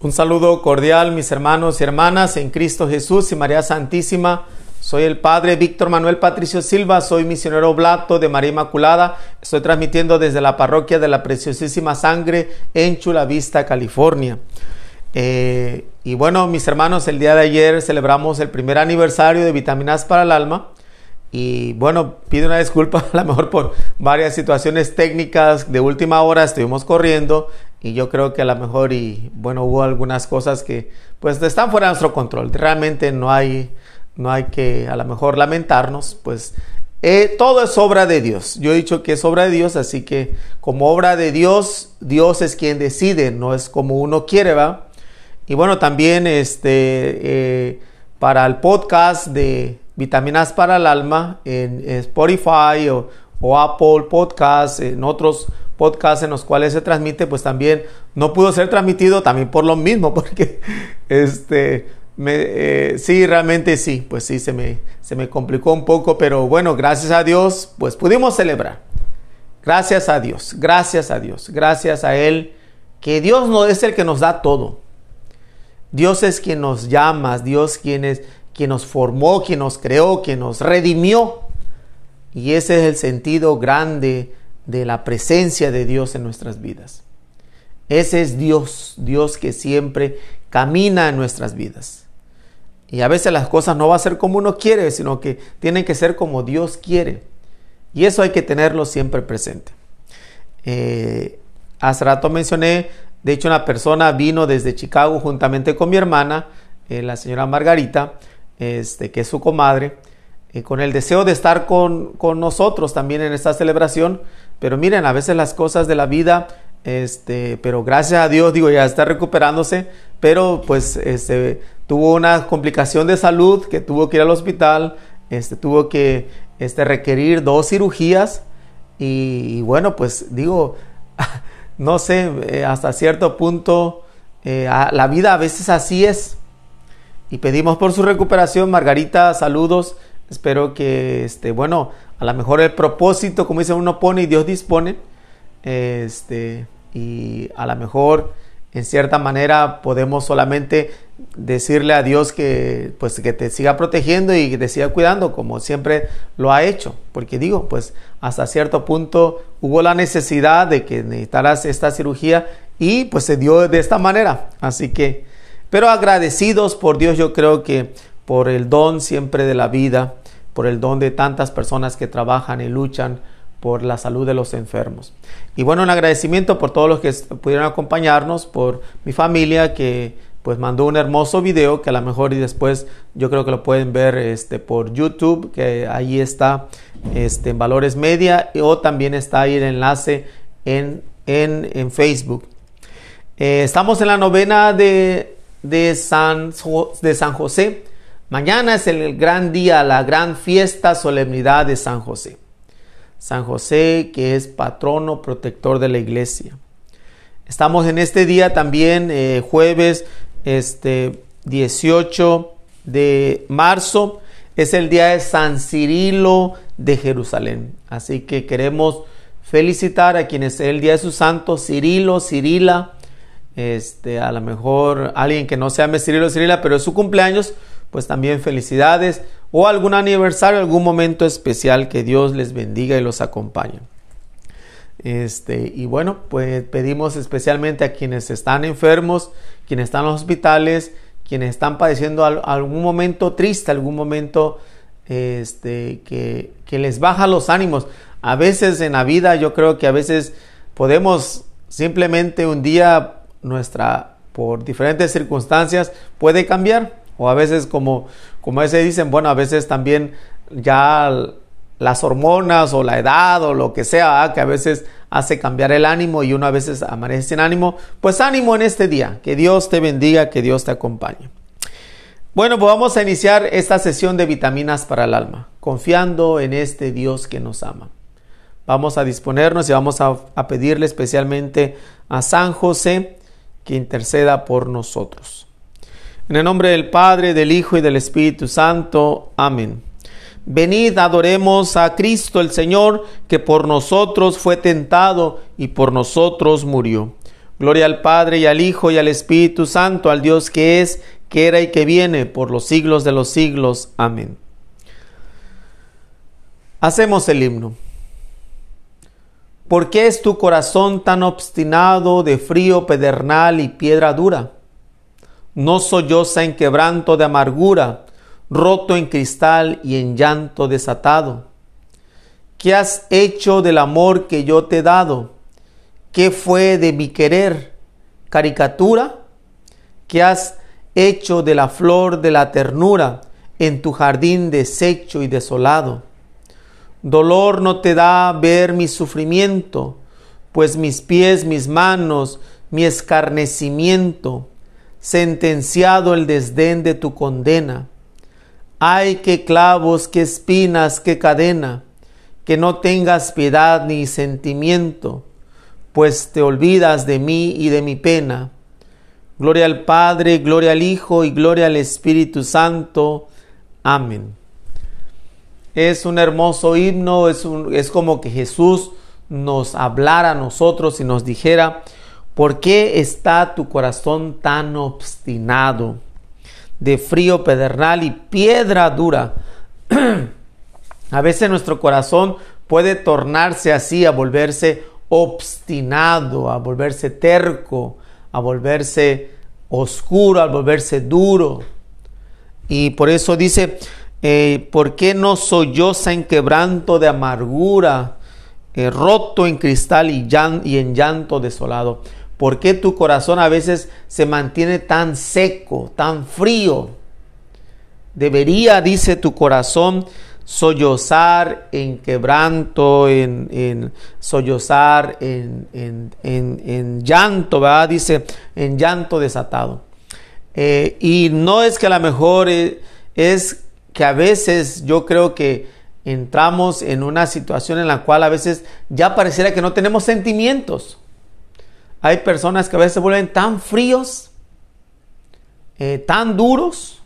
Un saludo cordial, mis hermanos y hermanas en Cristo Jesús y María Santísima. Soy el Padre Víctor Manuel Patricio Silva, soy misionero blato de María Inmaculada. Estoy transmitiendo desde la parroquia de la Preciosísima Sangre en Chula Vista, California. Eh, y bueno, mis hermanos, el día de ayer celebramos el primer aniversario de Vitaminas para el Alma. Y bueno, pido una disculpa a lo mejor por varias situaciones técnicas de última hora, estuvimos corriendo y yo creo que a lo mejor y bueno hubo algunas cosas que pues están fuera de nuestro control. Realmente no hay no hay que a lo mejor lamentarnos pues eh, todo es obra de Dios. Yo he dicho que es obra de Dios así que como obra de Dios Dios es quien decide no es como uno quiere va y bueno también este eh, para el podcast de vitaminas para el alma en, Spotify o, Apple Podcast en otros podcasts en los cuales se transmite, pues también no pudo ser transmitido también por lo mismo, porque este, me, eh, sí, realmente sí, pues sí, se me, se me complicó un poco, pero bueno, gracias a Dios, pues pudimos celebrar. Gracias a Dios, gracias a Dios, gracias a Él, que Dios no es el que nos da todo. Dios es quien nos llama, Dios quien es quien nos formó, quien nos creó, quien nos redimió. Y ese es el sentido grande de la presencia de Dios en nuestras vidas. Ese es Dios, Dios que siempre camina en nuestras vidas. Y a veces las cosas no van a ser como uno quiere, sino que tienen que ser como Dios quiere. Y eso hay que tenerlo siempre presente. Eh, hace rato mencioné, de hecho una persona vino desde Chicago juntamente con mi hermana, eh, la señora Margarita, este, que es su comadre, eh, con el deseo de estar con, con, nosotros también en esta celebración. Pero miren, a veces las cosas de la vida, este, pero gracias a Dios, digo, ya está recuperándose, pero pues este, tuvo una complicación de salud que tuvo que ir al hospital, este, tuvo que este, requerir dos cirugías y, bueno, pues digo, no sé, eh, hasta cierto punto, eh, la vida a veces así es. Y pedimos por su recuperación, Margarita, saludos. Espero que, este, bueno, a lo mejor el propósito, como dice uno pone y Dios dispone, este, y a lo mejor en cierta manera podemos solamente decirle a Dios que pues que te siga protegiendo y que te siga cuidando como siempre lo ha hecho. Porque digo pues hasta cierto punto hubo la necesidad de que necesitaras esta cirugía y pues se dio de esta manera. Así que pero agradecidos por Dios yo creo que por el don siempre de la vida por el don de tantas personas que trabajan y luchan por la salud de los enfermos. Y bueno, un agradecimiento por todos los que pudieron acompañarnos, por mi familia que pues mandó un hermoso video que a lo mejor y después yo creo que lo pueden ver este, por YouTube, que ahí está este, en Valores Media o también está ahí el enlace en, en, Facebook. Eh, estamos en la novena de, de, San, de San José. Mañana es el gran día, la gran fiesta, solemnidad de San José. San José que es patrono protector de la iglesia. Estamos en este día también, eh, jueves este, 18 de marzo, es el día de San Cirilo de Jerusalén. Así que queremos felicitar a quienes es el día de su santo, Cirilo, Cirila, este, a lo mejor alguien que no se llame Cirilo, Cirila, pero es su cumpleaños, pues también felicidades o algún aniversario, algún momento especial que Dios les bendiga y los acompañe. Este, y bueno, pues pedimos especialmente a quienes están enfermos, quienes están en los hospitales, quienes están padeciendo algún momento triste, algún momento este, que, que les baja los ánimos. A veces en la vida yo creo que a veces podemos simplemente un día nuestra, por diferentes circunstancias, puede cambiar. O a veces como, como ese dicen, bueno, a veces también ya las hormonas o la edad o lo que sea, que a veces hace cambiar el ánimo y uno a veces amanece sin ánimo, pues ánimo en este día, que Dios te bendiga, que Dios te acompañe. Bueno, pues vamos a iniciar esta sesión de vitaminas para el alma, confiando en este Dios que nos ama. Vamos a disponernos y vamos a, a pedirle especialmente a San José que interceda por nosotros. En el nombre del Padre, del Hijo y del Espíritu Santo. Amén. Venid, adoremos a Cristo el Señor, que por nosotros fue tentado y por nosotros murió. Gloria al Padre y al Hijo y al Espíritu Santo, al Dios que es, que era y que viene por los siglos de los siglos. Amén. Hacemos el himno. ¿Por qué es tu corazón tan obstinado de frío pedernal y piedra dura? No solloza en quebranto de amargura, roto en cristal y en llanto desatado. ¿Qué has hecho del amor que yo te he dado? ¿Qué fue de mi querer? ¿Caricatura? ¿Qué has hecho de la flor de la ternura en tu jardín deshecho y desolado? Dolor no te da ver mi sufrimiento, pues mis pies, mis manos, mi escarnecimiento, sentenciado el desdén de tu condena. Ay, qué clavos, qué espinas, qué cadena, que no tengas piedad ni sentimiento pues te olvidas de mí y de mi pena. Gloria al Padre, gloria al Hijo y gloria al Espíritu Santo. Amén. Es un hermoso himno, es, es como que Jesús nos hablara a nosotros y nos dijera, ¿por qué está tu corazón tan obstinado, de frío pedernal y piedra dura? a veces nuestro corazón puede tornarse así, a volverse obstinado, a volverse terco, a volverse oscuro, a volverse duro. Y por eso dice, eh, ¿por qué no solloza en quebranto de amargura, eh, roto en cristal y, en llanto desolado? ¿Por qué tu corazón a veces se mantiene tan seco, tan frío? Debería, dice tu corazón, sollozar en quebranto, en, en sollozar en, en, en, llanto, ¿verdad? Dice, en llanto desatado. Eh, y no es que a lo mejor eh, es que a veces yo creo que entramos en una situación en la cual a veces ya pareciera que no tenemos sentimientos. Hay personas que a veces se vuelven tan fríos, eh, tan duros,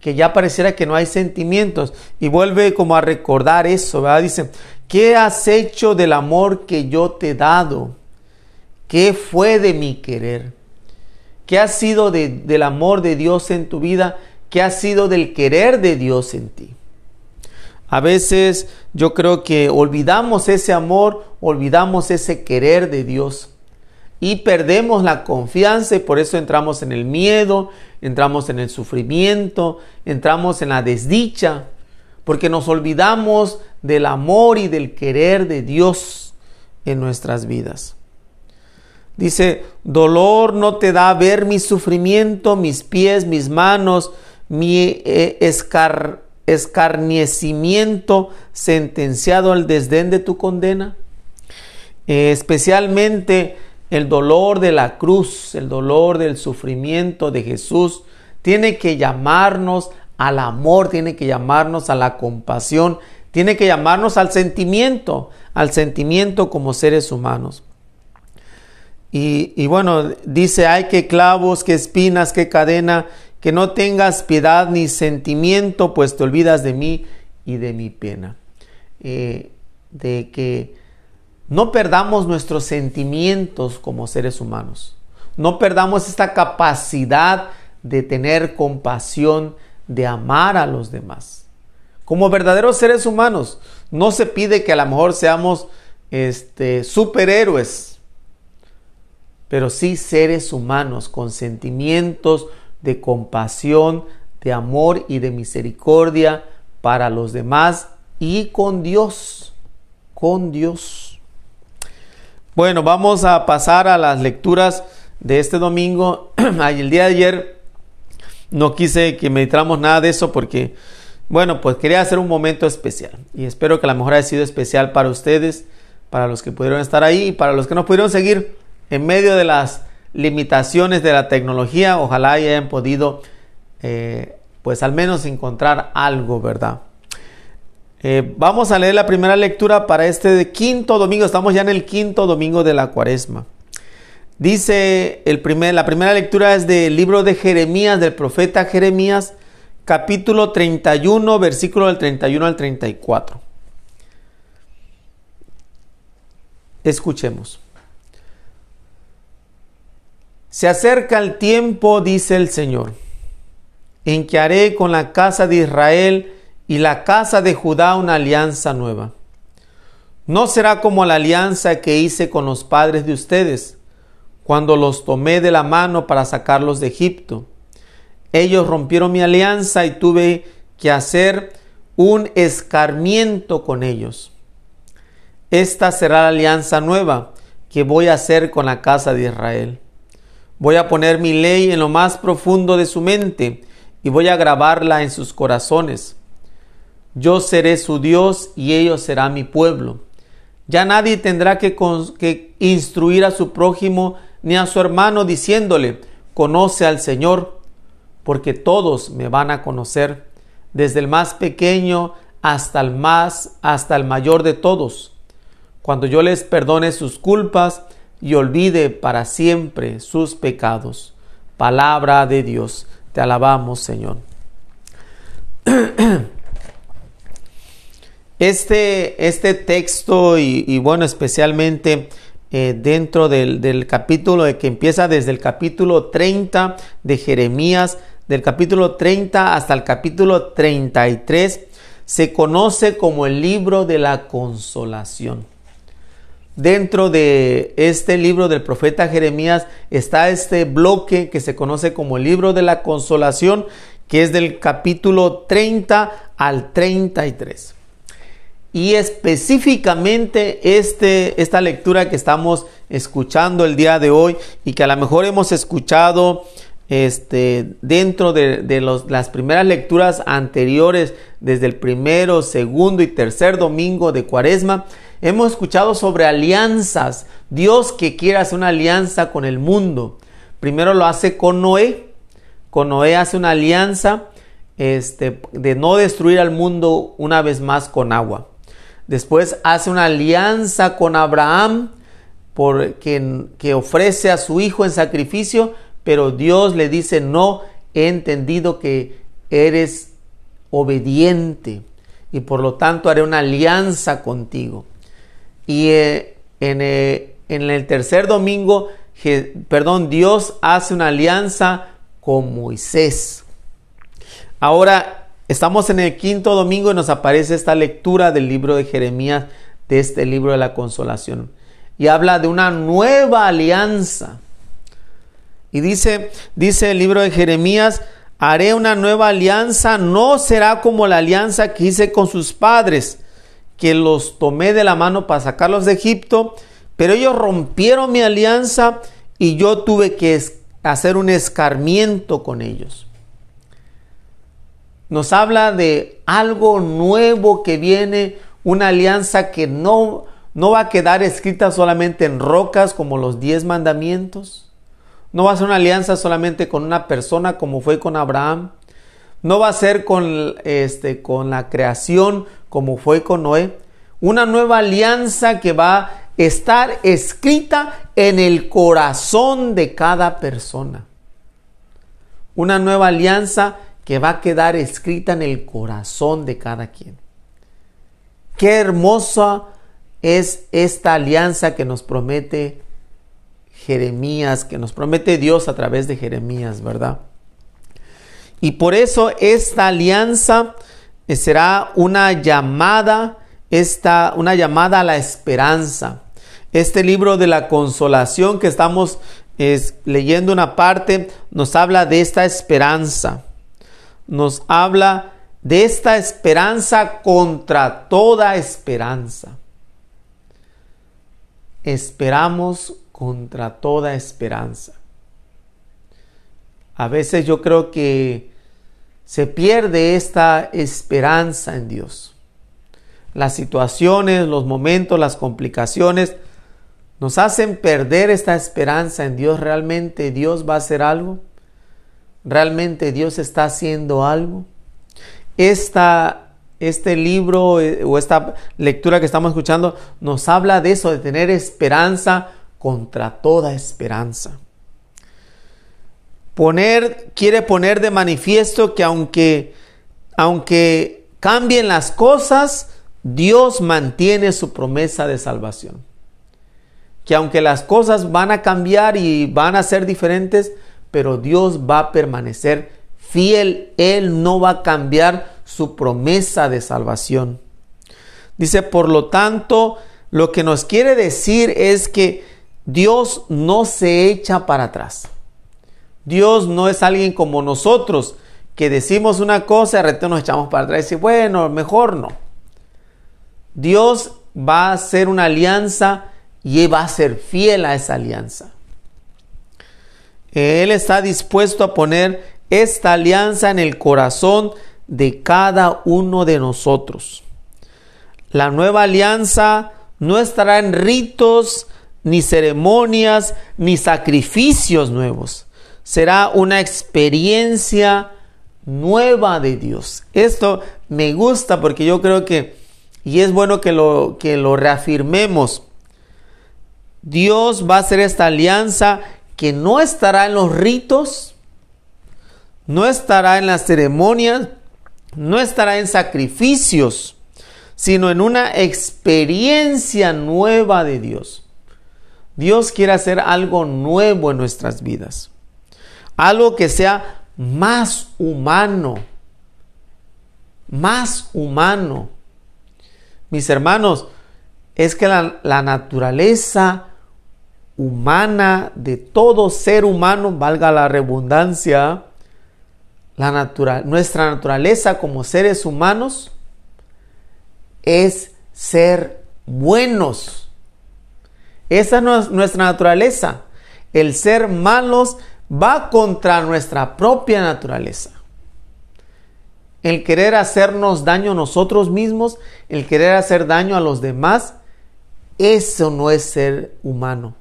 que ya pareciera que no hay sentimientos. Y vuelve como a recordar eso, ¿verdad? Dice, ¿qué has hecho del amor que yo te he dado? ¿Qué fue de mi querer? ¿Qué ha sido del amor de Dios en tu vida? ¿Qué ha sido del querer de Dios en ti? A veces yo creo que olvidamos ese amor, olvidamos ese querer de Dios y perdemos la confianza y por eso entramos en el miedo, entramos en el sufrimiento, entramos en la desdicha, porque nos olvidamos del amor y del querer de Dios en nuestras vidas. Dice, dolor no te da ver mi sufrimiento, mis pies, mis manos, mi eh, escarniecimiento sentenciado al desdén de tu condena. Eh, especialmente el dolor de la cruz, el dolor del sufrimiento de Jesús, tiene que llamarnos al amor, tiene que llamarnos a la compasión, tiene que llamarnos al sentimiento, al sentimiento como seres humanos. Y, bueno, dice, hay que clavos, que espinas, que cadena, que no tengas piedad ni sentimiento, pues te olvidas de mí y de mi pena. Eh, de que no perdamos nuestros sentimientos como seres humanos. No perdamos esta capacidad de tener compasión, de amar a los demás. Como verdaderos seres humanos, no se pide que a lo mejor seamos este, superhéroes, pero sí seres humanos con sentimientos de compasión, de amor y de misericordia para los demás y con Dios, con Dios. Bueno, vamos a pasar a las lecturas de este domingo. el día de ayer no quise que meditáramos nada de eso porque, bueno, pues quería hacer un momento especial. Y espero que a lo mejor haya sido especial para ustedes, para los que pudieron estar ahí y para los que no pudieron seguir en medio de las limitaciones de la tecnología. Ojalá hayan podido, eh, pues al menos encontrar algo, ¿verdad? Eh, vamos a leer la primera lectura para este quinto domingo. Estamos ya en el quinto domingo de la cuaresma. Dice el primer, la primera lectura es del libro de Jeremías, del profeta Jeremías, capítulo 31, versículo del 31 al 34. Escuchemos. Se acerca el tiempo, dice el Señor, en que haré con la casa de Israel y la casa de Judá una alianza nueva. No será como la alianza que hice con los padres de ustedes, cuando los tomé de la mano para sacarlos de Egipto. Ellos rompieron mi alianza y tuve que hacer un escarmiento con ellos. Esta será la alianza nueva que voy a hacer con la casa de Israel. Voy a poner mi ley en lo más profundo de su mente y voy a grabarla en sus corazones. Yo seré su Dios y ellos serán mi pueblo. Ya nadie tendrá que, que, instruir a su prójimo ni a su hermano diciéndole, conoce al Señor, porque todos me van a conocer, desde el más pequeño hasta el más, hasta el mayor de todos. Cuando yo les perdone sus culpas, y olvide para siempre sus pecados. Palabra de Dios. Te alabamos, Señor. Este, este texto y, bueno, especialmente eh, dentro del, del, capítulo que empieza desde el capítulo 30 de Jeremías, del capítulo 30 hasta el capítulo 33, se conoce como el libro de la consolación. Dentro de este libro del profeta Jeremías está este bloque que se conoce como el libro de la consolación, que es del capítulo 30 al 33. Y específicamente este, esta lectura que estamos escuchando el día de hoy y que a lo mejor hemos escuchado este, dentro de, de los, las primeras lecturas anteriores, desde el primero, segundo y tercer domingo de Cuaresma, Hemos escuchado sobre alianzas. Dios que quiere hacer una alianza con el mundo. Primero lo hace con Noé. Con Noé hace una alianza este, de no destruir al mundo una vez más con agua. Después hace una alianza con Abraham por, que, que ofrece a su hijo en sacrificio, pero Dios le dice, no, he entendido que eres obediente y por lo tanto haré una alianza contigo. Y eh, eh, en, el tercer domingo, perdón, Dios hace una alianza con Moisés. Ahora estamos en el quinto domingo y nos aparece esta lectura del libro de Jeremías, de este libro de la consolación. Y habla de una nueva alianza. Y dice, dice el libro de Jeremías, haré una nueva alianza, no será como la alianza que hice con sus padres que los tomé de la mano para sacarlos de Egipto, pero ellos rompieron mi alianza y yo tuve que hacer un escarmiento con ellos. Nos habla de algo nuevo que viene, una alianza que no, no va a quedar escrita solamente en rocas como los diez mandamientos. No va a ser una alianza solamente con una persona como fue con Abraham. No va a ser con, este, con la creación como fue con Noé. Una nueva alianza que va a estar escrita en el corazón de cada persona. Una nueva alianza que va a quedar escrita en el corazón de cada quien. Qué hermosa es esta alianza que nos promete Jeremías, que nos promete Dios a través de Jeremías, ¿verdad? Y por eso esta alianza eh, será una llamada, esta, una llamada a la esperanza. Este libro de la consolación que estamos leyendo una parte nos habla de esta esperanza. Nos habla de esta esperanza contra toda esperanza. Esperamos contra toda esperanza. A veces yo creo que se pierde esta esperanza en Dios. Las situaciones, los momentos, las complicaciones nos hacen perder esta esperanza en Dios. ¿Realmente Dios va a hacer algo? ¿Realmente Dios está haciendo algo? Esta, este libro eh, o esta lectura que estamos escuchando nos habla de eso, de tener esperanza contra toda esperanza poner, quiere poner de manifiesto que aunque, aunque cambien las cosas, Dios mantiene su promesa de salvación. que aunque las cosas van a cambiar y van a ser diferentes, pero Dios va a permanecer fiel. Él no va a cambiar su promesa de salvación. Dice, por lo tanto, lo que nos quiere decir es que Dios no se echa para atrás. Dios no es alguien como nosotros que decimos una cosa y de repente nos echamos para atrás y decimos, bueno, mejor no. Dios va a hacer una alianza y va a ser fiel a esa alianza. Él está dispuesto a poner esta alianza en el corazón de cada uno de nosotros. La nueva alianza no estará en ritos, ni ceremonias, ni sacrificios nuevos. Será una experiencia nueva de Dios. Esto me gusta porque yo creo que, y es bueno que lo, que lo reafirmemos, Dios va a hacer esta alianza que no estará en los ritos, no estará en las ceremonias, no estará en sacrificios, sino en una experiencia nueva de Dios. Dios quiere hacer algo nuevo en nuestras vidas. Algo que sea más humano. Más humano. Mis hermanos, es que la, naturaleza humana de todo ser humano, valga la redundancia, la nuestra naturaleza como seres humanos es ser buenos. Esa es nuestra naturaleza. El ser malos va contra nuestra propia naturaleza. El querer hacernos daño a nosotros mismos, el querer hacer daño a los demás, eso no es ser humano.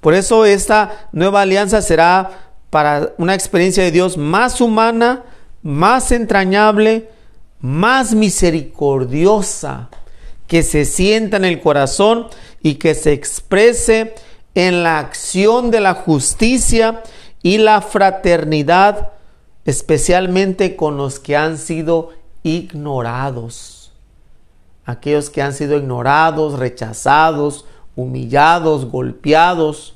Por eso esta nueva alianza será para una experiencia de Dios más humana, más entrañable, más misericordiosa, que se sienta en el corazón y que se exprese en la acción de la justicia y la fraternidad, especialmente con los que han sido ignorados. Aquellos que han sido ignorados, rechazados, humillados, golpeados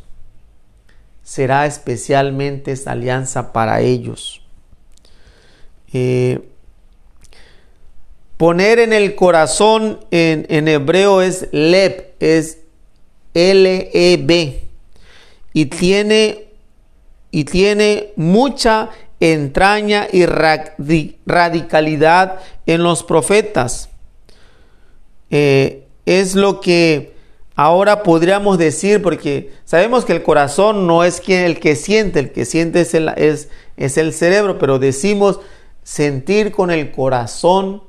será especialmente esta alianza para ellos. Eh, poner en el corazón en, hebreo es leb, es L-E-B. Y tiene, y tiene mucha entraña y radicalidad en los profetas. Eh, es lo que Ahora podríamos decir, porque sabemos que el corazón no es quien, el que siente, el que siente es el, es, es el cerebro, pero decimos sentir con el corazón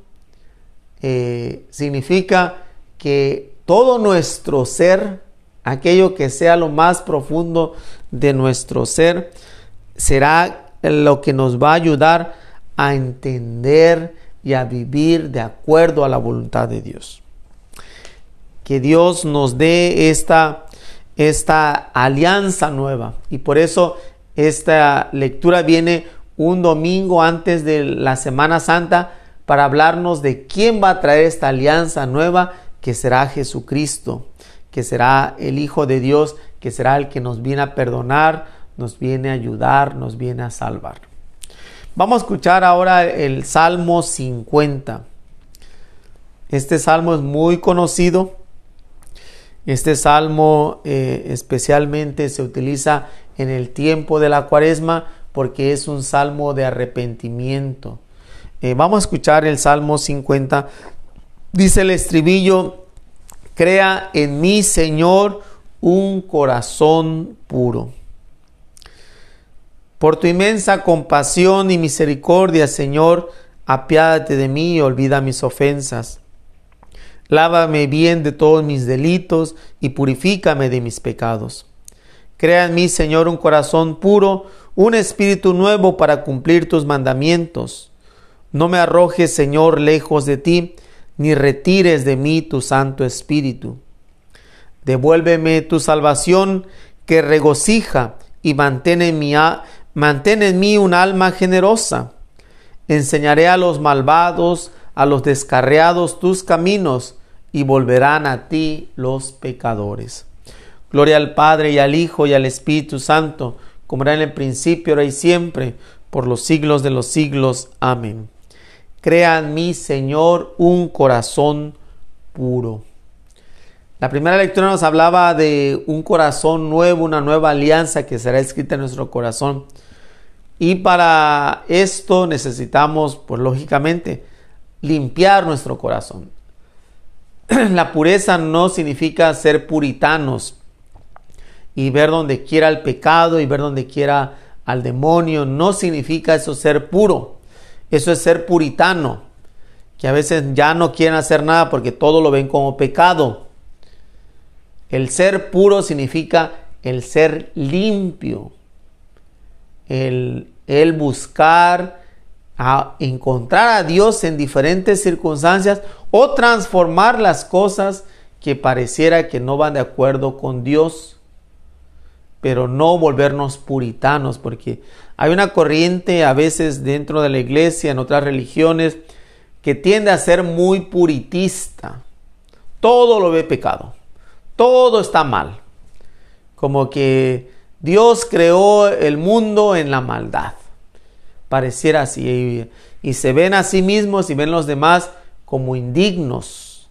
eh, significa que todo nuestro ser, aquello que sea lo más profundo de nuestro ser, será lo que nos va a ayudar a entender y a vivir de acuerdo a la voluntad de Dios que Dios nos dé esta, esta alianza nueva. Y por eso esta lectura viene un domingo antes de la Semana Santa para hablarnos de quién va a traer esta alianza nueva, que será Jesucristo, que será el Hijo de Dios, que será el que nos viene a perdonar, nos viene a ayudar, nos viene a salvar. Vamos a escuchar ahora el Salmo 50. Este salmo es muy conocido este salmo eh, especialmente se utiliza en el tiempo de la cuaresma porque es un salmo de arrepentimiento. Eh, vamos a escuchar el Salmo 50. Dice el estribillo, crea en mí, Señor, un corazón puro. Por tu inmensa compasión y misericordia, Señor, apiádate de mí y olvida mis ofensas. Lávame bien de todos mis delitos y purifícame de mis pecados. Crea en mí, Señor, un corazón puro, un espíritu nuevo para cumplir tus mandamientos. No me arrojes, Señor, lejos de ti, ni retires de mí tu Santo Espíritu. Devuélveme tu salvación que regocija y mantén en, mí, mantén en mí un alma generosa. Enseñaré a los malvados a los descarriados tus caminos y volverán a ti los pecadores. Gloria al Padre y al Hijo y al Espíritu Santo, como era en el principio, ahora y siempre, por los siglos de los siglos. Amén. Crea en mí, Señor, un corazón puro. La primera lectura nos hablaba de un corazón nuevo, una nueva alianza que será escrita en nuestro corazón. Y para esto necesitamos, pues lógicamente, limpiar nuestro corazón. La pureza no significa ser puritanos y ver donde quiera el pecado y ver donde quiera al demonio. No significa eso ser puro. Eso es ser puritano. Que a veces ya no quieren hacer nada porque todo lo ven como pecado. El ser puro significa el ser limpio. El, el buscar a encontrar a Dios en diferentes circunstancias o transformar las cosas que pareciera que no van de acuerdo con Dios, pero no volvernos puritanos, porque hay una corriente a veces dentro de la iglesia, en otras religiones, que tiende a ser muy puritista. Todo lo ve pecado, todo está mal, como que Dios creó el mundo en la maldad pareciera así. Y, se ven a sí mismos y ven los demás como indignos.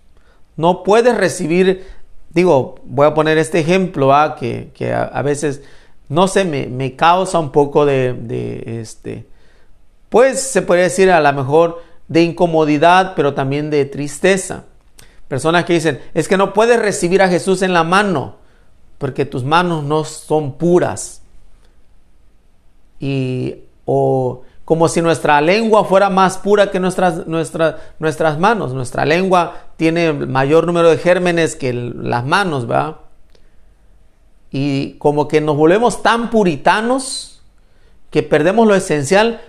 No puedes recibir, digo, voy a poner este ejemplo, que, a, veces, no sé, me, causa un poco de, este, pues se puede decir a lo mejor de incomodidad, pero también de tristeza. Personas que dicen, es que no puedes recibir a Jesús en la mano, porque tus manos no son puras. Y o como si nuestra lengua fuera más pura que nuestras, nuestras, nuestras manos. Nuestra lengua tiene mayor número de gérmenes que las manos, ¿verdad? Y como que nos volvemos tan puritanos que perdemos lo esencial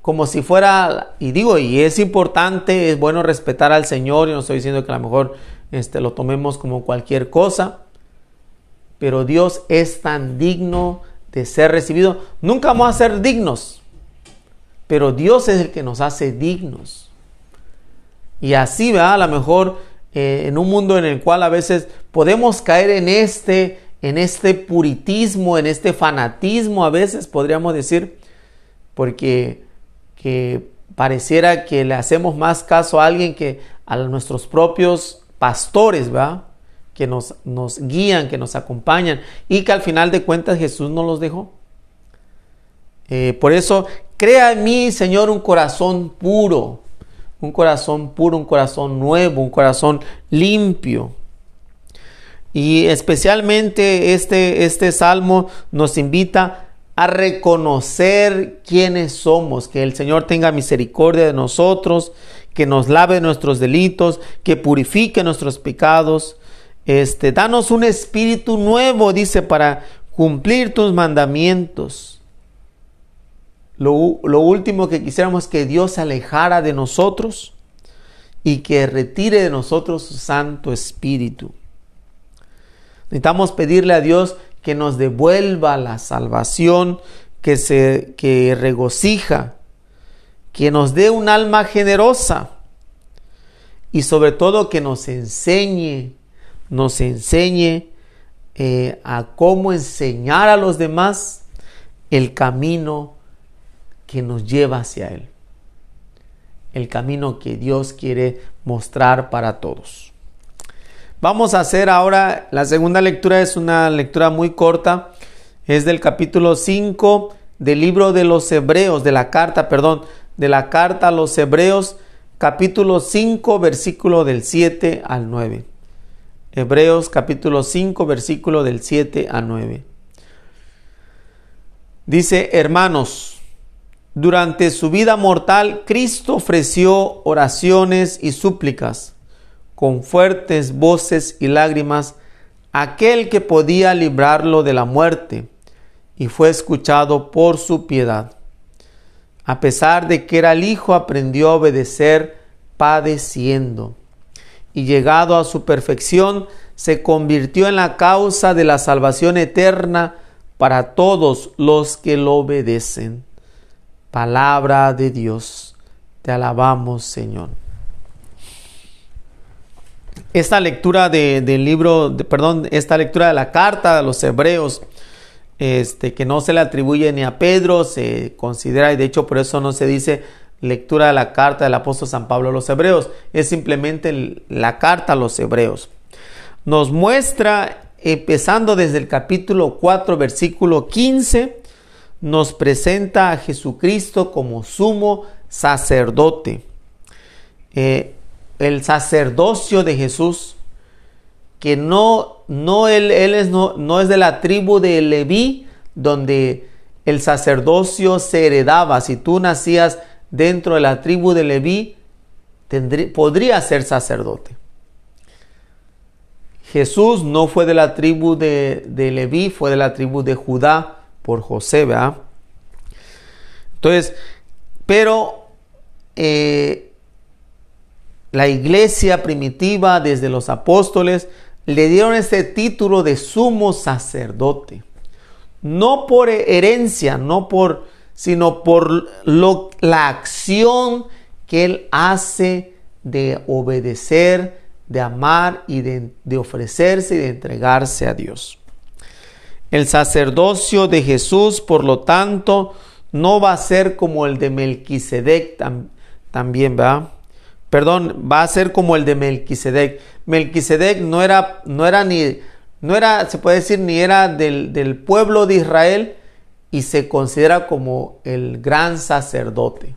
como si fuera, y digo, y es importante, es bueno respetar al Señor, y no estoy diciendo que a lo mejor este, lo tomemos como cualquier cosa, pero Dios es tan digno de ser recibido. Nunca vamos a ser dignos, pero Dios es el que nos hace dignos. Y así, ¿verdad? A lo mejor eh, en un mundo en el cual a veces podemos caer en este, en este puritismo, en este fanatismo, a veces podríamos decir, porque que pareciera que le hacemos más caso a alguien que a nuestros propios pastores, ¿verdad? Que nos, nos guían, que nos acompañan y que al final de cuentas Jesús nos los dejó. Eh, por eso Crea en mí, Señor, un corazón puro, un corazón puro, un corazón nuevo, un corazón limpio. Y especialmente este, este salmo nos invita a reconocer quiénes somos, que el Señor tenga misericordia de nosotros, que nos lave nuestros delitos, que purifique nuestros pecados. Este, danos un espíritu nuevo, dice, para cumplir tus mandamientos. Lo, último que quisiéramos que Dios alejara de nosotros y que retire de nosotros su Santo Espíritu. Necesitamos pedirle a Dios que nos devuelva la salvación, que se que regocija, que nos dé un alma generosa y sobre todo que nos enseñe, nos enseñe eh, a cómo enseñar a los demás el camino que nos lleva hacia Él. El camino que Dios quiere mostrar para todos. Vamos a hacer ahora, la segunda lectura es una lectura muy corta, es del capítulo 5 del libro de los Hebreos, de la carta, perdón, de la carta a los Hebreos, capítulo 5, versículo del 7 al 9. Hebreos capítulo 5, versículo del 7 al 9. Dice, hermanos, durante su vida mortal, Cristo ofreció oraciones y súplicas con fuertes voces y lágrimas aquel que podía librarlo de la muerte, y fue escuchado por su piedad. A pesar de que era el Hijo, aprendió a obedecer padeciendo, y llegado a su perfección, se convirtió en la causa de la salvación eterna para todos los que lo obedecen. Palabra de Dios. Te alabamos, Señor. Esta lectura del libro, perdón, esta lectura de la carta de los hebreos, este, que no se le atribuye ni a Pedro, se considera, y de hecho por eso no se dice lectura de la carta del apóstol San Pablo a los hebreos, es simplemente la carta a los hebreos. Nos muestra, empezando desde el capítulo 4, versículo 15, nos presenta a Jesucristo como sumo sacerdote. Eh, el sacerdocio de Jesús, que no, no él, él es, no, no, es de la tribu de Leví, donde el sacerdocio se heredaba. Si tú nacías dentro de la tribu de Leví, podría ser sacerdote. Jesús no fue de la tribu de, de Leví, fue de la tribu de Judá por José, ¿verdad? Entonces, pero eh, la iglesia primitiva, desde los apóstoles, le dieron ese título de sumo sacerdote. No por herencia, no por, sino por la acción que él hace de obedecer, de amar y de, de ofrecerse y de entregarse a Dios. El sacerdocio de Jesús, por lo tanto, no va a ser como el de Melquisedec también, ¿verdad? Perdón, va a ser como el de Melquisedec. Melquisedec no era, no era ni, no era, se puede decir, ni era del, pueblo de Israel y se considera como el gran sacerdote.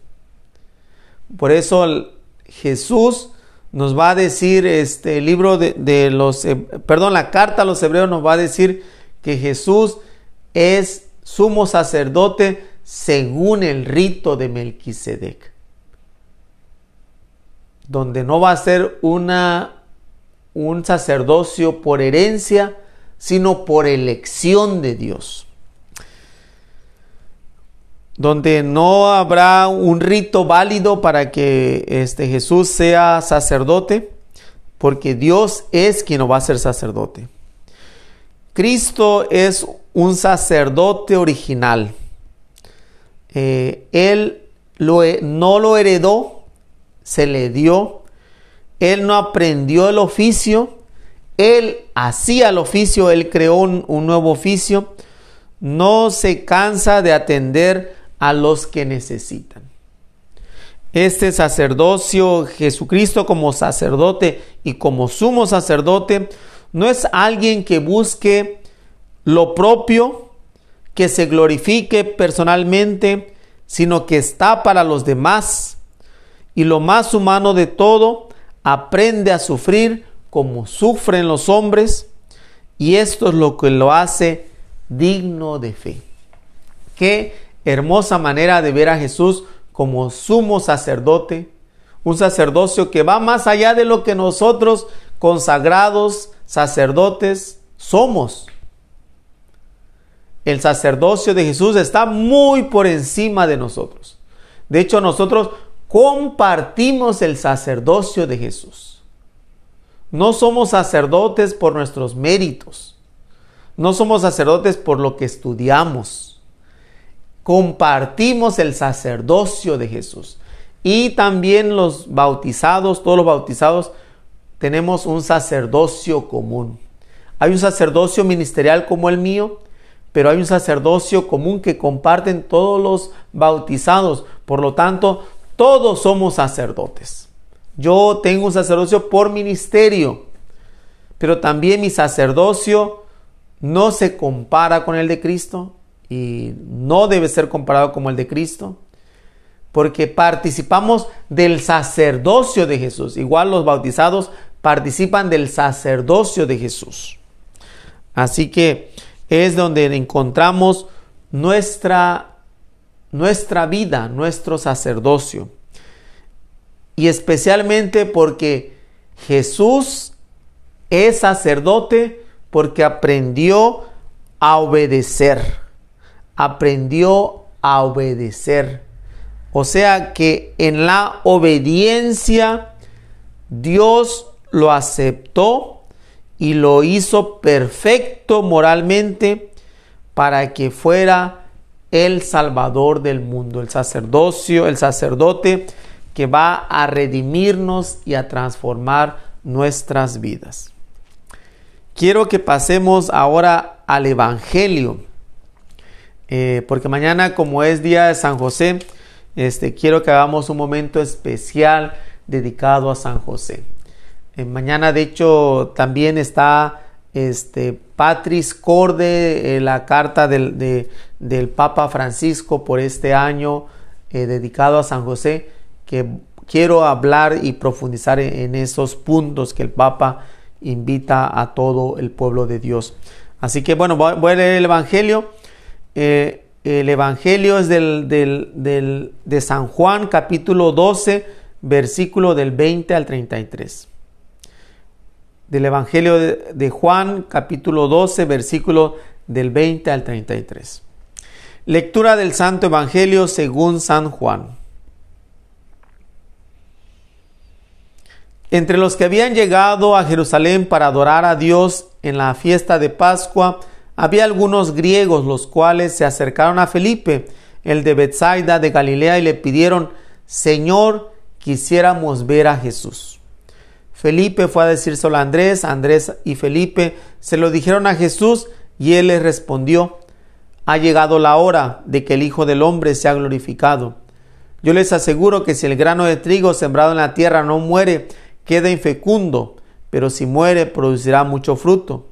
Por eso Jesús nos va a decir, este libro de, los, perdón, la carta a los hebreos nos va a decir que Jesús es sumo sacerdote según el rito de Melquisedec donde no va a ser una, un sacerdocio por herencia, sino por elección de Dios. Donde no habrá un rito válido para que este Jesús sea sacerdote, porque Dios es quien va a ser sacerdote. Cristo es un sacerdote original. Eh, él no lo heredó, se le dio, él no aprendió el oficio, él hacía el oficio, él creó un, nuevo oficio, no se cansa de atender a los que necesitan. Este sacerdocio, Jesucristo como sacerdote y como sumo sacerdote, no es alguien que busque lo propio, que se glorifique personalmente, sino que está para los demás, y lo más humano de todo, aprende a sufrir como sufren los hombres y esto es lo que lo hace digno de fe. Qué hermosa manera de ver a Jesús como sumo sacerdote, un sacerdocio que va más allá de lo que nosotros consagrados sacerdotes somos. El sacerdocio de Jesús está muy por encima de nosotros. De hecho, nosotros compartimos el sacerdocio de Jesús. No somos sacerdotes por nuestros méritos. No somos sacerdotes por lo que estudiamos. Compartimos el sacerdocio de Jesús. Y también los bautizados, todos los bautizados, tenemos un sacerdocio común. Hay un sacerdocio ministerial como el mío, pero hay un sacerdocio común que comparten todos los bautizados. Por lo tanto, todos somos sacerdotes. Yo tengo un sacerdocio por ministerio, pero también mi sacerdocio no se compara con el de Cristo y no debe ser comparado como el de Cristo, porque participamos del sacerdocio de Jesús. Igual los bautizados participan del sacerdocio de Jesús. Así que es donde encontramos nuestra nuestra vida, nuestro sacerdocio. Y especialmente porque Jesús es sacerdote porque aprendió a obedecer. Aprendió a obedecer. O sea que en la obediencia Dios lo aceptó y lo hizo perfecto moralmente para que fuera el Salvador del mundo, el sacerdocio, el sacerdote que va a redimirnos y a transformar nuestras vidas. Quiero que pasemos ahora al Evangelio, eh, porque mañana como es día de San José, este, quiero que hagamos un momento especial dedicado a San José. Eh, mañana de hecho también está este, Patris Corde, eh, la carta del, del, Papa Francisco por este año dedicado a San José, que quiero hablar y profundizar en, esos puntos que el Papa invita a todo el pueblo de Dios. Así que bueno, voy a leer el Evangelio. Eh, el Evangelio es del, del, de San Juan capítulo 12, versículo del 20 al 33. Del Evangelio de, Juan capítulo 12, versículo del 20 al 33. Lectura del Santo Evangelio según San Juan. Entre los que habían llegado a Jerusalén para adorar a Dios en la fiesta de Pascua, había algunos griegos los cuales se acercaron a Felipe, el de Bethsaida de Galilea, y le pidieron, Señor, quisiéramos ver a Jesús. Felipe fue a decírselo a Andrés, Andrés y Felipe se lo dijeron a Jesús y él les respondió, ha llegado la hora de que el Hijo del Hombre sea glorificado. Yo les aseguro que si el grano de trigo sembrado en la tierra no muere, queda infecundo, pero si muere producirá mucho fruto.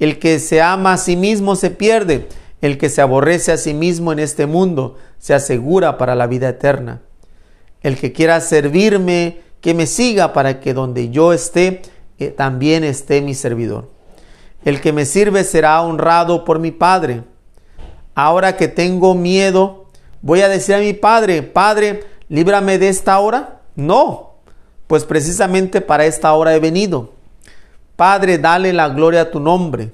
El que se ama a sí mismo se pierde, el que se aborrece a sí mismo en este mundo se asegura para la vida eterna. El que quiera servirme, que me siga para que donde yo esté, eh, también esté mi servidor. El que me sirve será honrado por mi Padre. Ahora que tengo miedo, voy a decir a mi Padre, Padre, líbrame de esta hora. No, pues precisamente para esta hora he venido. Padre, dale la gloria a tu nombre.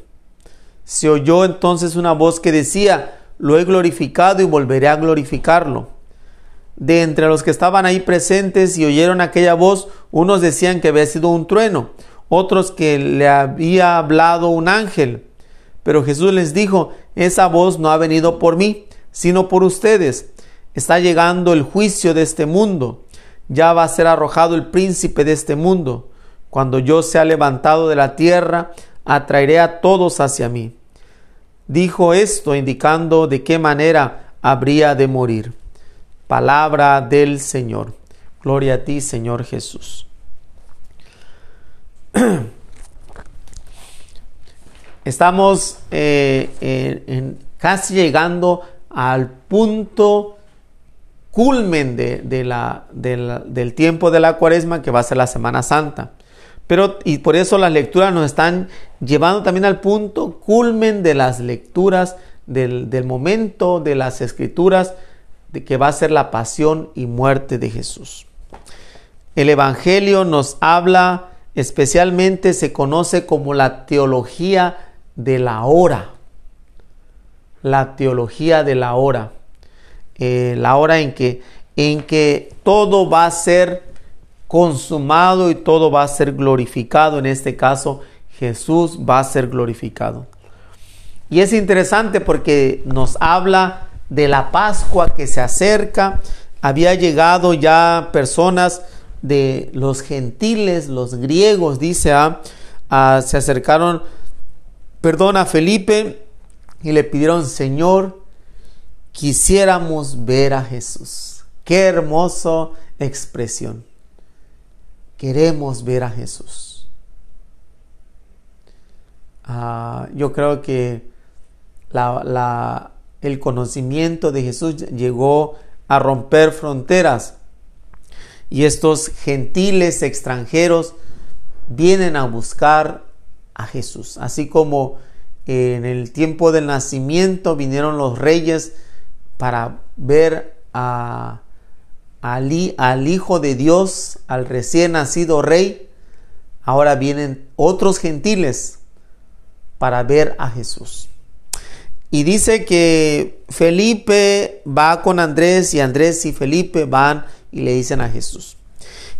Se oyó entonces una voz que decía, lo he glorificado y volveré a glorificarlo. De entre los que estaban ahí presentes y oyeron aquella voz, unos decían que había sido un trueno, otros que le había hablado un ángel. Pero Jesús les dijo, esa voz no ha venido por mí, sino por ustedes. Está llegando el juicio de este mundo ya va a ser arrojado el príncipe de este mundo. Cuando yo sea levantado de la tierra, atraeré a todos hacia mí. Dijo esto indicando de qué manera habría de morir. Palabra del Señor. Gloria a ti, Señor Jesús. Estamos eh, casi llegando al punto culmen de, la, del tiempo de la cuaresma que va a ser la Semana Santa. Pero, y por eso las lecturas nos están llevando también al punto culmen de las lecturas del, del momento de las escrituras de que va a ser la pasión y muerte de Jesús. El Evangelio nos habla, especialmente se conoce como la teología de la hora. La teología de la hora. Eh, la hora en que, en que todo va a ser consumado y todo va a ser glorificado. En este caso, Jesús va a ser glorificado. Y es interesante porque nos habla de la Pascua que se acerca. Había llegado ya personas de los gentiles, los griegos, dice, a, se acercaron, perdón, a Felipe y le pidieron, Señor, quisiéramos ver a Jesús. Qué hermosa expresión. Queremos ver a Jesús. Ah, yo creo que el conocimiento de Jesús llegó a romper fronteras y estos gentiles extranjeros vienen a buscar a Jesús. Así como en el tiempo del nacimiento vinieron los reyes para ver al Hijo de Dios, al recién nacido Rey, ahora vienen otros gentiles para ver a Jesús. Y dice que Felipe va con Andrés y Andrés y Felipe van y le dicen a Jesús.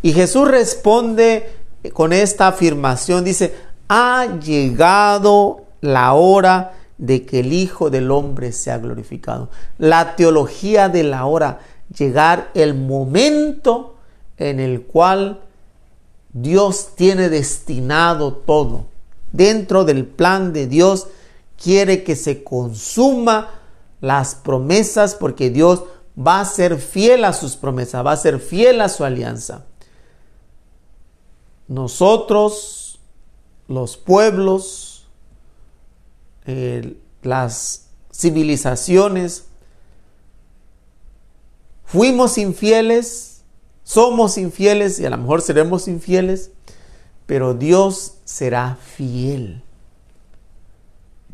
Y Jesús responde con esta afirmación, dice, ha llegado la hora de que el Hijo del Hombre sea glorificado. La teología de la hora, llegar el momento en el cual Dios tiene destinado todo. Dentro del plan de Dios quiere que se consuma las promesas porque Dios va a ser fiel a sus promesas, va a ser fiel a su alianza. Nosotros, los pueblos, eh, las civilizaciones, fuimos infieles, somos infieles y a lo mejor seremos infieles, pero Dios será fiel.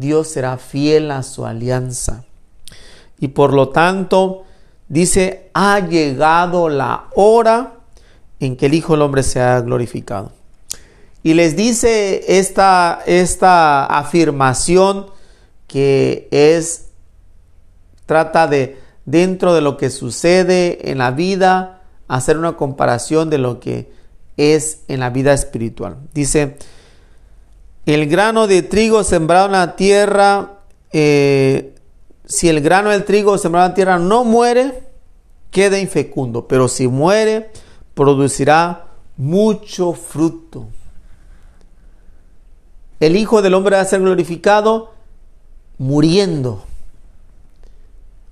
Dios será fiel a su alianza. Y por lo tanto, dice, ha llegado la hora en que el Hijo del Hombre sea glorificado. Y les dice esta, esta afirmación que es, trata de, dentro de lo que sucede en la vida, hacer una comparación de lo que es en la vida espiritual. Dice, el grano de trigo sembrado en la tierra, eh, si el grano del trigo sembrado en la tierra no muere, queda infecundo, pero si muere, producirá mucho fruto. El Hijo del Hombre va a ser glorificado muriendo.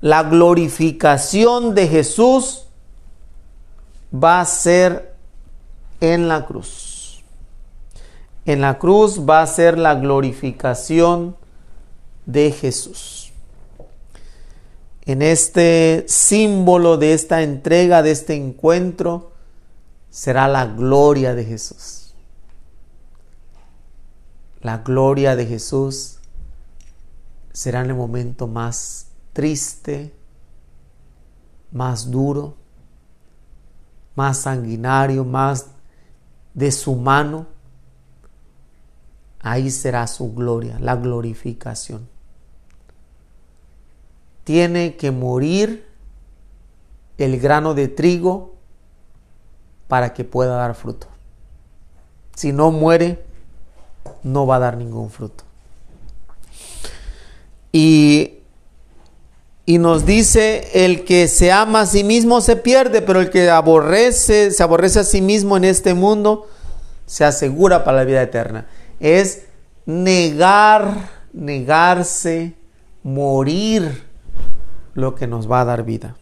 La glorificación de Jesús va a ser en la cruz. En la cruz va a ser la glorificación de Jesús. En este símbolo de esta entrega, de este encuentro, será la gloria de Jesús. La gloria de Jesús será en el momento más triste, más duro, más sanguinario, más deshumano. Ahí será su gloria, la glorificación. Tiene que morir el grano de trigo para que pueda dar fruto. Si no muere, no va a dar ningún fruto. Y, y, nos dice, el que se ama a sí mismo se pierde, pero el que aborrece, se aborrece a sí mismo en este mundo, se asegura para la vida eterna. Es negar, negarse, morir lo que nos va a dar vida.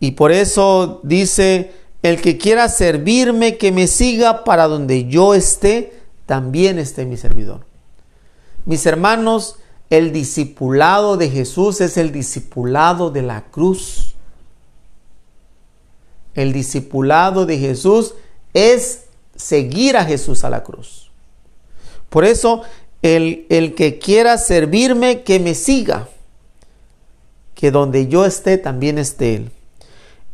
Y por eso dice, el que quiera servirme, que me siga para donde yo esté, también esté mi servidor. Mis hermanos, el discipulado de Jesús es el discipulado de la cruz. El discipulado de Jesús es seguir a Jesús a la cruz. Por eso, el, el que quiera servirme, que me siga. Que donde yo esté, también esté Él.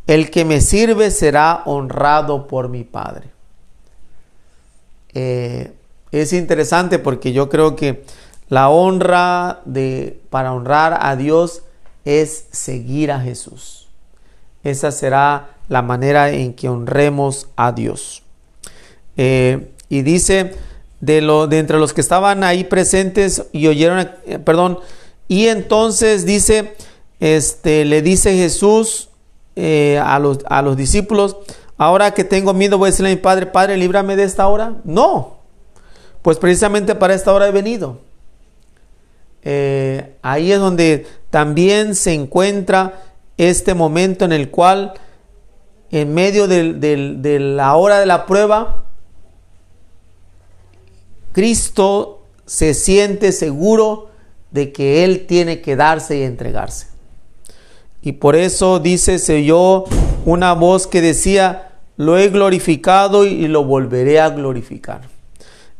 El que me sirve será honrado por mi Padre. Eh, es interesante porque yo creo que la honra de, para honrar a Dios es seguir a Jesús. Esa será la manera en que honremos a Dios. Eh, y dice, de, lo, de entre los que estaban ahí presentes y oyeron, eh, perdón, y entonces dice, este, le dice Jesús, eh, a, los, a los discípulos, ahora que tengo miedo voy a decirle a mi padre, Padre, líbrame de esta hora. No, pues precisamente para esta hora he venido. Eh, ahí es donde también se encuentra este momento en el cual, en medio de la hora de la prueba, Cristo se siente seguro de que Él tiene que darse y entregarse. Y por eso dice, se oyó una voz que decía, lo he glorificado y lo volveré a glorificar.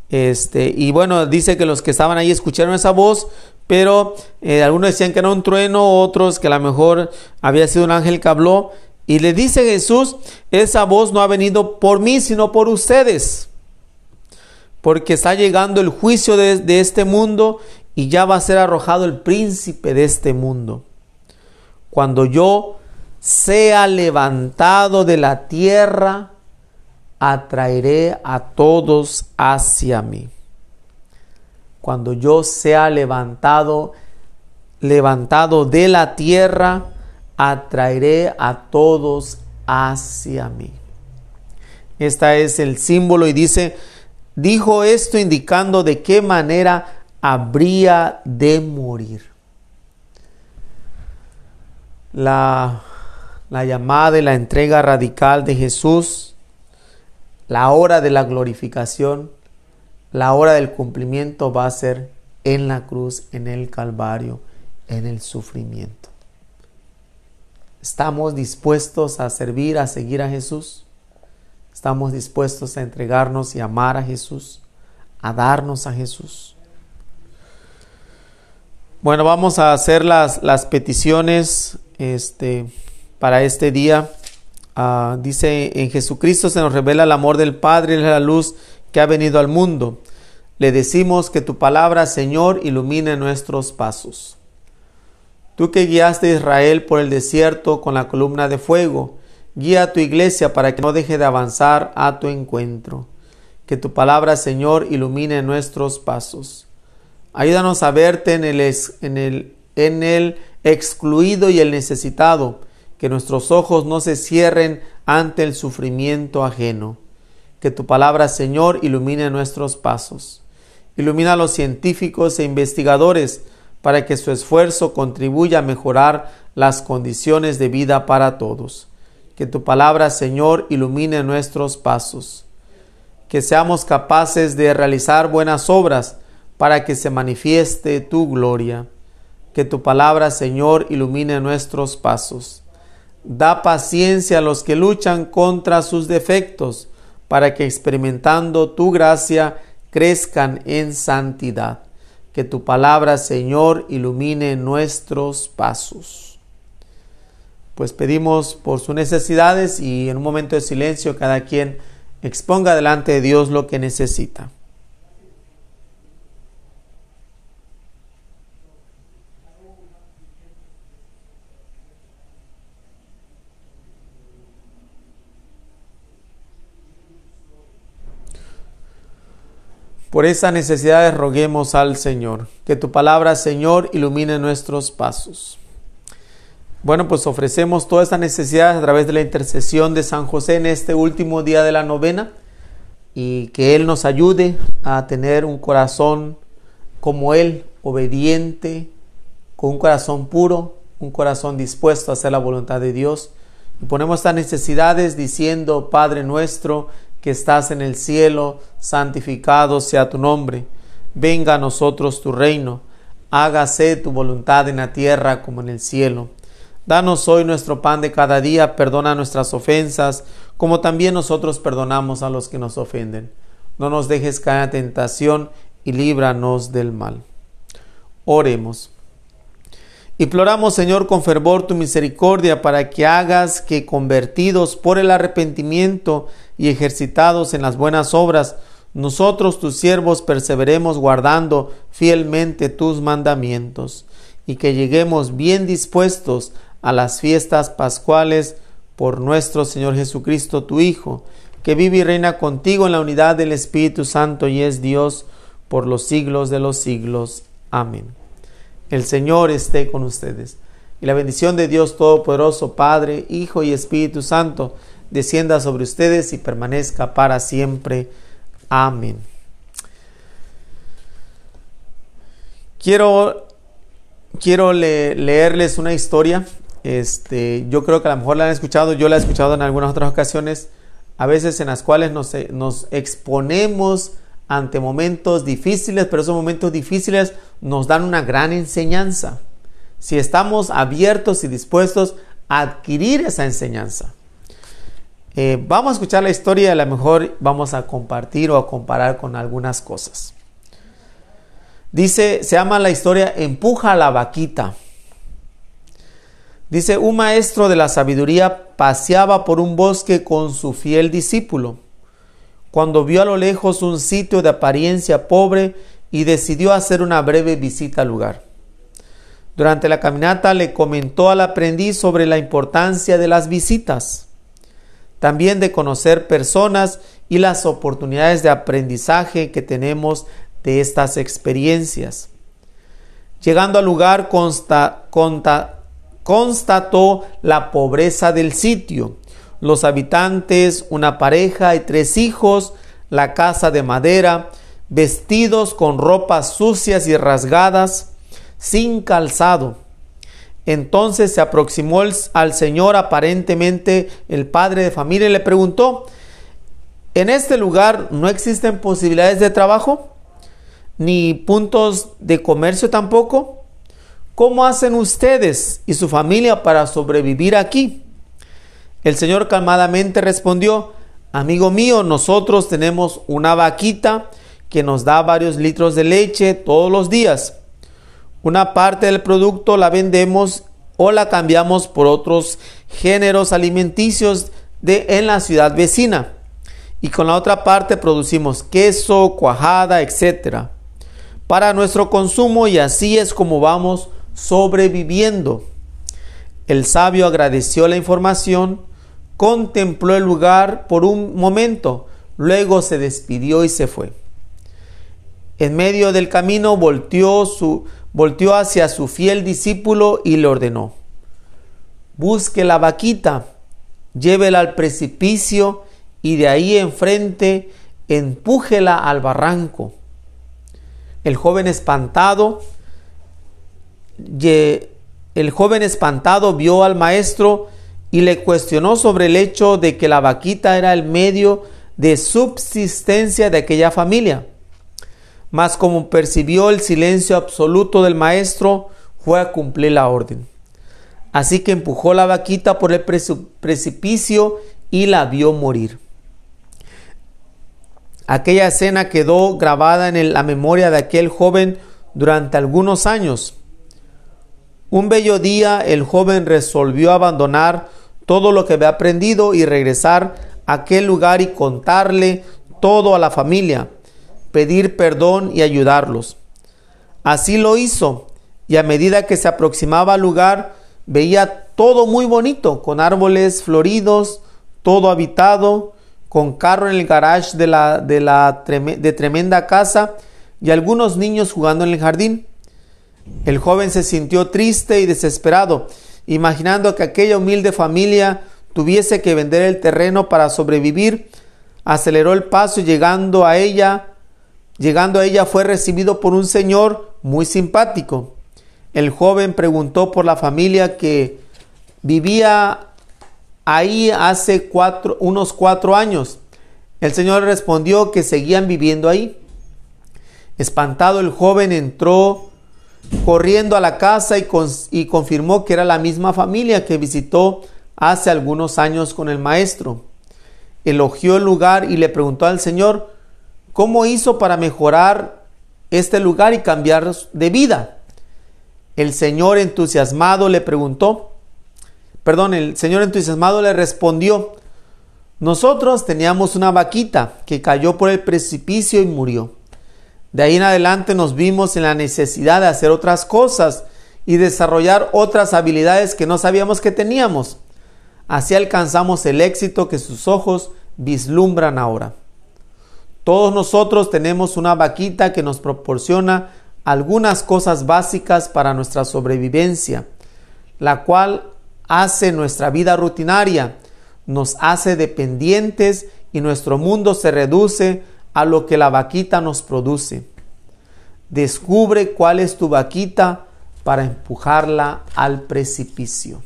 Este, y bueno, dice que los que estaban ahí escucharon esa voz, pero eh, algunos decían que era un trueno, otros que a lo mejor había sido un ángel que habló. Y le dice Jesús, esa voz no ha venido por mí, sino por ustedes. Porque está llegando el juicio de, este mundo y ya va a ser arrojado el príncipe de este mundo cuando yo sea levantado de la tierra, atraeré a todos hacia mí. Cuando yo sea levantado, levantado de la tierra, atraeré a todos hacia mí. Este es el símbolo y dice, dijo esto indicando de qué manera habría de morir. La, la llamada y la entrega radical de Jesús, la hora de la glorificación, la hora del cumplimiento va a ser en la cruz, en el Calvario, en el sufrimiento. ¿Estamos dispuestos a servir, a seguir a Jesús? ¿Estamos dispuestos a entregarnos y amar a Jesús? ¿A darnos a Jesús? Bueno, vamos a hacer las, las peticiones este, para este día. Ah, dice, en Jesucristo se nos revela el amor del Padre y la luz que ha venido al mundo. Le decimos que tu palabra, Señor, ilumine nuestros pasos. Tú que guiaste a Israel por el desierto con la columna de fuego, guía a tu iglesia para que no deje de avanzar a tu encuentro. Que tu palabra, Señor, ilumine nuestros pasos. Ayúdanos a verte en el, en el, excluido y el necesitado, que nuestros ojos no se cierren ante el sufrimiento ajeno. Que tu palabra, Señor, ilumine nuestros pasos. Ilumina a los científicos e investigadores para que su esfuerzo contribuya a mejorar las condiciones de vida para todos. Que tu palabra, Señor, ilumine nuestros pasos. Que seamos capaces de realizar buenas obras para que se manifieste tu gloria. Que tu palabra, Señor, ilumine nuestros pasos. Da paciencia a los que luchan contra sus defectos, para que experimentando tu gracia crezcan en santidad. Que tu palabra, Señor, ilumine nuestros pasos. Pues pedimos por sus necesidades y en un momento de silencio cada quien exponga delante de Dios lo que necesita. Por esas necesidades roguemos al Señor. Que tu palabra, Señor, ilumine nuestros pasos. Bueno, pues ofrecemos todas estas necesidades a través de la intercesión de San José en este último día de la novena y que Él nos ayude a tener un corazón como Él, obediente, con un corazón puro, un corazón dispuesto a hacer la voluntad de Dios. Y ponemos estas necesidades diciendo, Padre nuestro, que estás en el cielo, santificado sea tu nombre. Venga a nosotros tu reino. Hágase tu voluntad en la tierra como en el cielo. Danos hoy nuestro pan de cada día, perdona nuestras ofensas, como también nosotros perdonamos a los que nos ofenden. No nos dejes caer en tentación y líbranos del mal. Oremos. Imploramos, Señor, con fervor tu misericordia para que hagas que, convertidos por el arrepentimiento y ejercitados en las buenas obras, nosotros, tus siervos, perseveremos guardando fielmente tus mandamientos y que lleguemos bien dispuestos a las fiestas pascuales por nuestro Señor Jesucristo, tu Hijo, que vive y reina contigo en la unidad del Espíritu Santo y es Dios por los siglos de los siglos. Amén. El Señor esté con ustedes. Y la bendición de Dios Todopoderoso, Padre, Hijo y Espíritu Santo, descienda sobre ustedes y permanezca para siempre. Amén. Quiero, quiero leerles una historia. Este, yo creo que a lo mejor la han escuchado, yo la he escuchado en algunas otras ocasiones, a veces en las cuales nos, nos exponemos ante momentos difíciles, pero esos momentos difíciles nos dan una gran enseñanza. Si estamos abiertos y dispuestos a adquirir esa enseñanza. Eh, vamos a escuchar la historia y a lo mejor vamos a compartir o a comparar con algunas cosas. Dice, se llama la historia Empuja a la vaquita. Dice, un maestro de la sabiduría paseaba por un bosque con su fiel discípulo cuando vio a lo lejos un sitio de apariencia pobre y decidió hacer una breve visita al lugar. Durante la caminata le comentó al aprendiz sobre la importancia de las visitas, también de conocer personas y las oportunidades de aprendizaje que tenemos de estas experiencias. Llegando al lugar constató la pobreza del sitio los habitantes, una pareja y tres hijos, la casa de madera, vestidos con ropas sucias y rasgadas, sin calzado. Entonces se aproximó al Señor aparentemente el padre de familia y le preguntó, ¿en este lugar no existen posibilidades de trabajo? ¿Ni puntos de comercio tampoco? ¿Cómo hacen ustedes y su familia para sobrevivir aquí? El Señor calmadamente respondió, amigo mío, nosotros tenemos una vaquita que nos da varios litros de leche todos los días. Una parte del producto la vendemos o la cambiamos por otros géneros alimenticios de, en la ciudad vecina. Y con la otra parte producimos queso, cuajada, etc. Para nuestro consumo y así es como vamos sobreviviendo. El sabio agradeció la información, contempló el lugar por un momento, luego se despidió y se fue. En medio del camino volteó, su, volteó hacia su fiel discípulo y le ordenó, busque la vaquita, llévela al precipicio y de ahí enfrente empújela al barranco. El joven espantado, el joven espantado vio al maestro y le cuestionó sobre el hecho de que la vaquita era el medio de subsistencia de aquella familia. Mas como percibió el silencio absoluto del maestro, fue a cumplir la orden. Así que empujó la vaquita por el precipicio y la vio morir. Aquella escena quedó grabada en la memoria de aquel joven durante algunos años. Un bello día el joven resolvió abandonar todo lo que había aprendido y regresar a aquel lugar y contarle todo a la familia, pedir perdón y ayudarlos. Así lo hizo y a medida que se aproximaba al lugar veía todo muy bonito, con árboles floridos, todo habitado, con carro en el garage de la, de la de tremenda casa y algunos niños jugando en el jardín. El joven se sintió triste y desesperado imaginando que aquella humilde familia tuviese que vender el terreno para sobrevivir, aceleró el paso y llegando a ella, llegando a ella fue recibido por un señor muy simpático. El joven preguntó por la familia que vivía ahí hace cuatro, unos cuatro años. El señor respondió que seguían viviendo ahí. Espantado el joven entró corriendo a la casa y, confirmó que era la misma familia que visitó hace algunos años con el maestro. Elogió el lugar y le preguntó al Señor cómo hizo para mejorar este lugar y cambiar de vida. El Señor entusiasmado le preguntó, perdón, el Señor entusiasmado le respondió, nosotros teníamos una vaquita que cayó por el precipicio y murió. De ahí en adelante nos vimos en la necesidad de hacer otras cosas y desarrollar otras habilidades que no sabíamos que teníamos. Así alcanzamos el éxito que sus ojos vislumbran ahora. Todos nosotros tenemos una vaquita que nos proporciona algunas cosas básicas para nuestra sobrevivencia, la cual hace nuestra vida rutinaria, nos hace dependientes y nuestro mundo se reduce a lo que la vaquita nos produce. Descubre cuál es tu vaquita para empujarla al precipicio.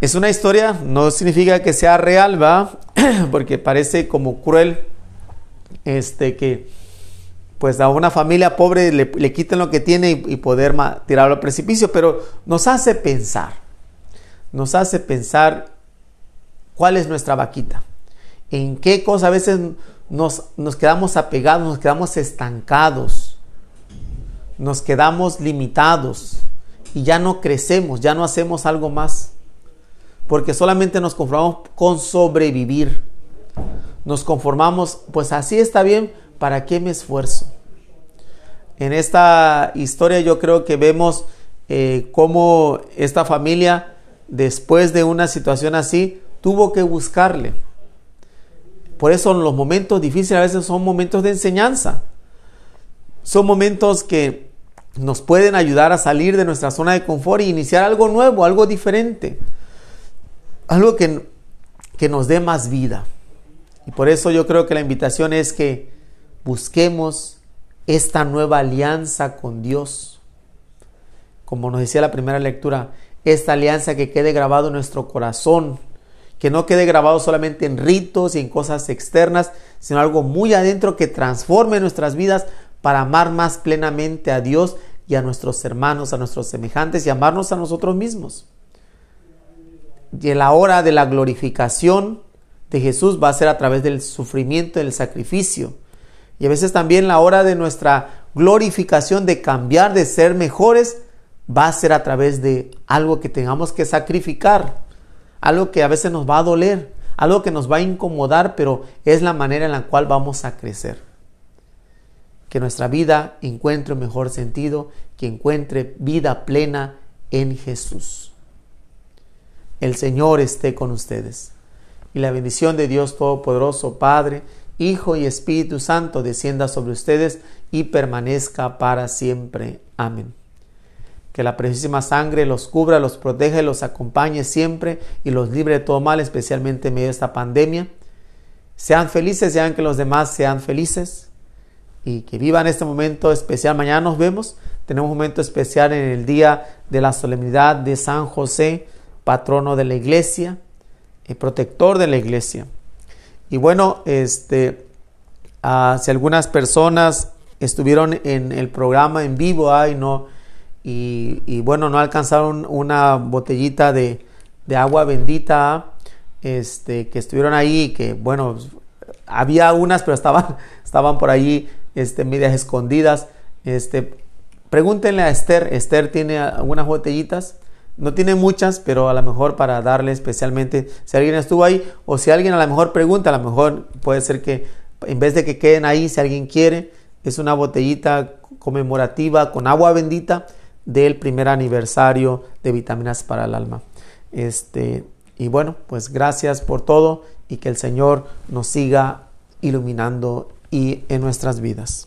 Es una historia, no significa que sea real, ¿va? Porque parece como cruel este que pues a una familia pobre le, quiten lo que tiene y, y poder tirarlo al precipicio, pero nos hace pensar, nos hace pensar cuál es nuestra vaquita en qué cosa a veces nos, nos quedamos apegados, nos quedamos estancados, nos quedamos limitados y ya no crecemos, ya no hacemos algo más, porque solamente nos conformamos con sobrevivir. Nos conformamos, pues así está bien, ¿para qué me esfuerzo? En esta historia yo creo que vemos eh, cómo esta familia, después de una situación así, tuvo que buscarle por eso los momentos difíciles a veces son momentos de enseñanza. Son momentos que nos pueden ayudar a salir de nuestra zona de confort e iniciar algo nuevo, algo diferente. algo que, que nos dé más vida. Y por eso yo creo que la invitación es que busquemos esta nueva alianza con Dios. Como nos decía la primera lectura, esta alianza que quede grabado en nuestro corazón, que no quede grabado solamente en ritos y en cosas externas, sino algo muy adentro que transforme nuestras vidas para amar más plenamente a Dios y a nuestros hermanos, a nuestros semejantes y amarnos a nosotros mismos. Y la hora de la glorificación de Jesús va a ser a través del sufrimiento, del sacrificio. Y a veces también la hora de nuestra glorificación, de cambiar, de ser mejores, va a ser a través de algo que tengamos que sacrificar, algo que a veces nos va a doler, algo que nos va a incomodar, pero es la manera en la cual vamos a crecer. Que nuestra vida encuentre un mejor sentido, que encuentre vida plena en Jesús. El Señor esté con ustedes. Y la bendición de Dios Todopoderoso, Padre, Hijo y Espíritu Santo, descienda sobre ustedes y permanezca para siempre. Amén. Que la preciosísima sangre los cubra, los proteja y los acompañe siempre y los libre de todo mal, especialmente en medio de esta pandemia. Sean felices, sean que los demás sean felices y que vivan este momento especial. Mañana nos vemos. Tenemos un momento especial en el día de la solemnidad de San José, patrono de la iglesia, y protector de la iglesia. Y bueno, este, ah, si algunas personas estuvieron en el programa en vivo, ay, no y, bueno, no alcanzaron una botellita de, agua bendita este, que estuvieron ahí, que bueno, había unas, pero estaban, estaban por ahí este, medias escondidas. Este, pregúntenle a Esther, Esther tiene algunas botellitas, no tiene muchas, pero a lo mejor para darle especialmente, si alguien estuvo ahí, o si alguien a lo mejor pregunta, a lo mejor puede ser que en vez de que queden ahí, si alguien quiere, es una botellita conmemorativa con agua bendita del primer aniversario de Vitaminas para el Alma. Este, y bueno, pues gracias por todo y que el Señor nos siga iluminando y en nuestras vidas.